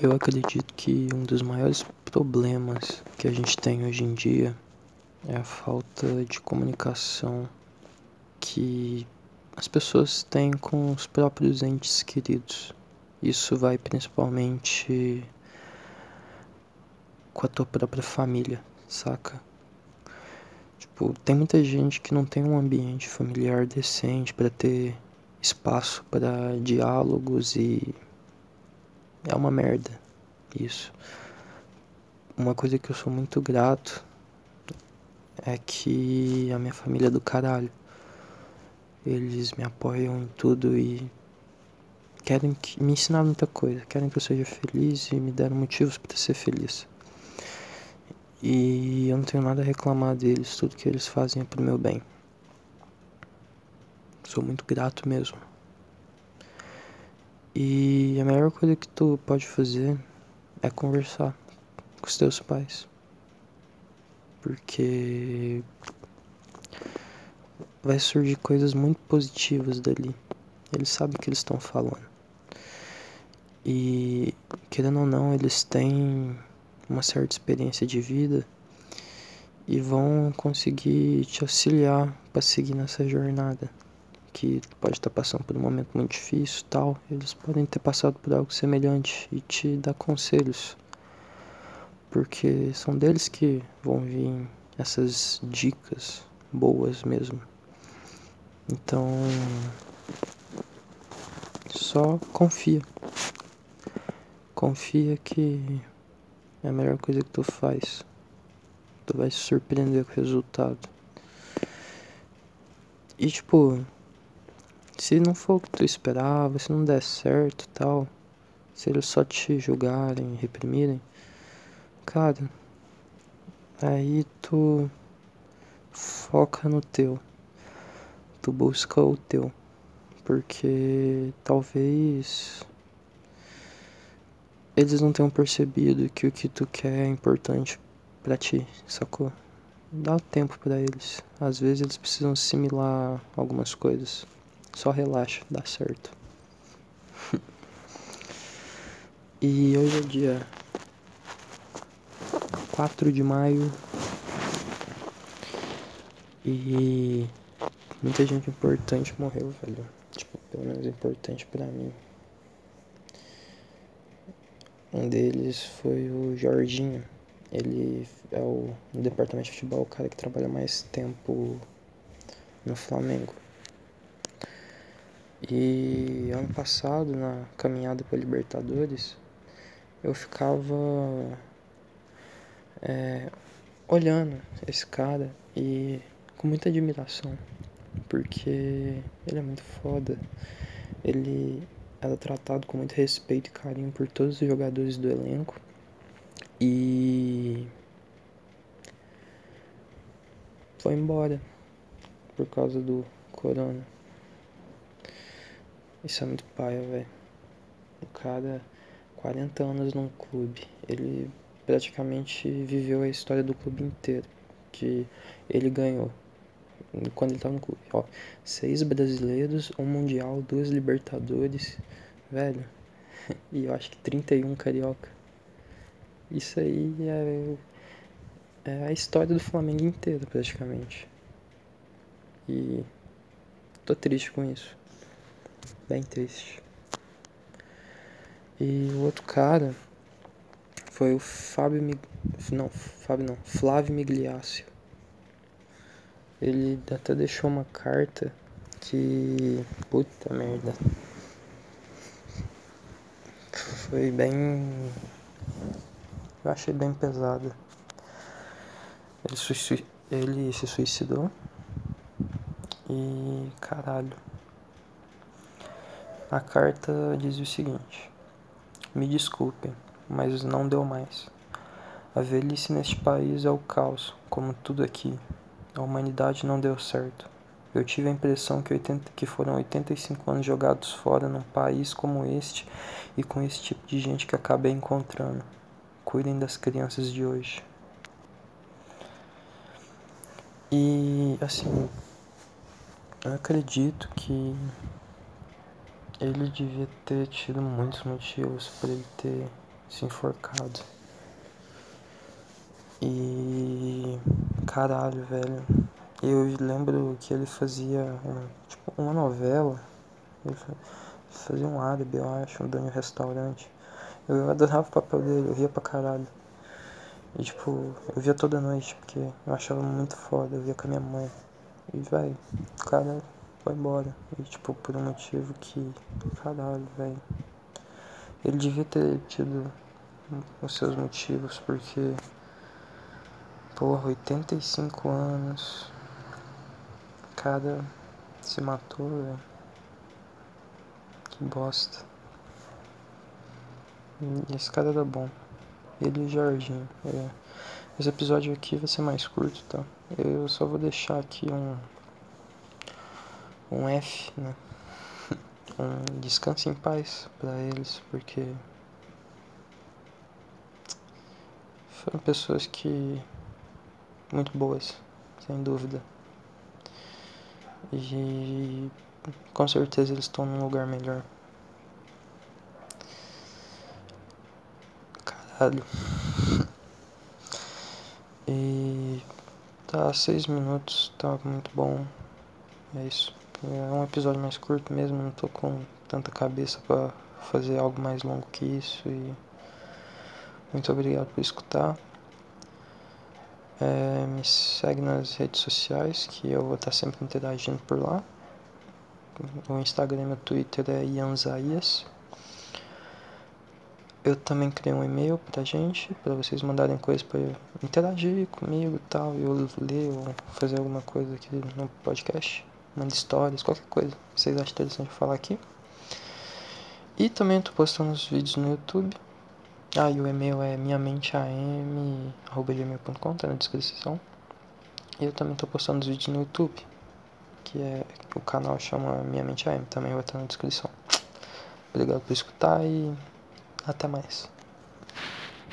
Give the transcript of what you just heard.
Eu acredito que um dos maiores problemas que a gente tem hoje em dia é a falta de comunicação que as pessoas têm com os próprios entes queridos. Isso vai principalmente com a tua própria família, saca? Tipo, tem muita gente que não tem um ambiente familiar decente para ter espaço para diálogos e é uma merda isso. Uma coisa que eu sou muito grato é que a minha família é do caralho. Eles me apoiam em tudo e querem que, me ensinar muita coisa, querem que eu seja feliz e me deram motivos para ser feliz. E eu não tenho nada a reclamar deles, tudo que eles fazem é pro meu bem. Sou muito grato mesmo. E a melhor coisa que tu pode fazer é conversar com os teus pais. Porque vai surgir coisas muito positivas dali. Eles sabem o que eles estão falando. E querendo ou não, eles têm uma certa experiência de vida e vão conseguir te auxiliar para seguir nessa jornada que pode estar passando por um momento muito difícil tal eles podem ter passado por algo semelhante e te dar conselhos porque são deles que vão vir essas dicas boas mesmo então só confia confia que é a melhor coisa que tu faz. Tu vai se surpreender com o resultado. E tipo, se não for o que tu esperava, se não der certo tal, se eles só te julgarem, reprimirem, cara, aí tu foca no teu. Tu busca o teu. Porque talvez eles não tenham percebido que o que tu quer é importante para ti, sacou? Dá tempo para eles. Às vezes eles precisam assimilar algumas coisas. Só relaxa, dá certo. e hoje é dia 4 de maio. E muita gente importante morreu, velho. Tipo, pelo menos importante para mim. Um deles foi o Jorginho. Ele é o no departamento de futebol o cara que trabalha mais tempo no Flamengo. E ano passado, na caminhada para Libertadores, eu ficava é, olhando esse cara e com muita admiração, porque ele é muito foda. Ele era tratado com muito respeito e carinho por todos os jogadores do elenco. E foi embora por causa do corona. Isso é muito paia, velho. O cara, 40 anos num clube, ele praticamente viveu a história do clube inteiro que ele ganhou quando ele tava no clube. Ó, seis brasileiros, um mundial, duas libertadores, velho. E eu acho que 31 carioca. Isso aí é, é a história do Flamengo inteiro, praticamente. E tô triste com isso. Bem triste. E o outro cara foi o Fábio Mig... não, Fábio não, Flávio Migliaccio ele até deixou uma carta que. Puta merda. Foi bem. Eu achei bem pesada. Ele, ele se suicidou. E. Caralho. A carta dizia o seguinte: Me desculpem, mas não deu mais. A velhice neste país é o caos, como tudo aqui. A humanidade não deu certo. Eu tive a impressão que, 80, que foram 85 anos jogados fora num país como este e com esse tipo de gente que acabei encontrando. Cuidem das crianças de hoje. E assim, eu acredito que ele devia ter tido muitos motivos para ele ter se enforcado. E caralho, velho. Eu lembro que ele fazia tipo, uma novela. Ele fazia um árabe, eu acho, um dono de restaurante. Eu adorava o papel dele, eu ria pra caralho. E tipo, eu via toda noite, porque eu achava muito foda, eu via com a minha mãe. E vai, o cara foi embora. E tipo, por um motivo que. Caralho, velho. Ele devia ter tido os seus motivos, porque. Porra, 85 anos. O cara se matou, velho. Que bosta. Esse cara era bom. Ele e o Jorginho. É. Esse episódio aqui vai ser mais curto, tá? Eu só vou deixar aqui um. Um F, né? Um descanso em paz para eles, porque. Foram pessoas que. Muito boas, sem dúvida. E. Com certeza eles estão num lugar melhor. Caralho. E tá seis minutos, tá muito bom. É isso. É um episódio mais curto mesmo, não tô com tanta cabeça para fazer algo mais longo que isso e muito obrigado por escutar. É, me segue nas redes sociais que eu vou estar sempre interagindo por lá. O Instagram e o Twitter é Ianzaias. Eu também criei um e-mail pra gente, para vocês mandarem coisas para interagir comigo e tal, eu ler ou fazer alguma coisa aqui no podcast. Manda histórias, qualquer coisa que vocês acham interessante falar aqui. E também estou postando os vídeos no YouTube. Ah, e o e-mail é minhamenteam.gmail.com, tá na descrição. E eu também estou postando os vídeos no YouTube, que é o canal chama Minha Mente AM, também vai estar na descrição. Obrigado por escutar e até mais.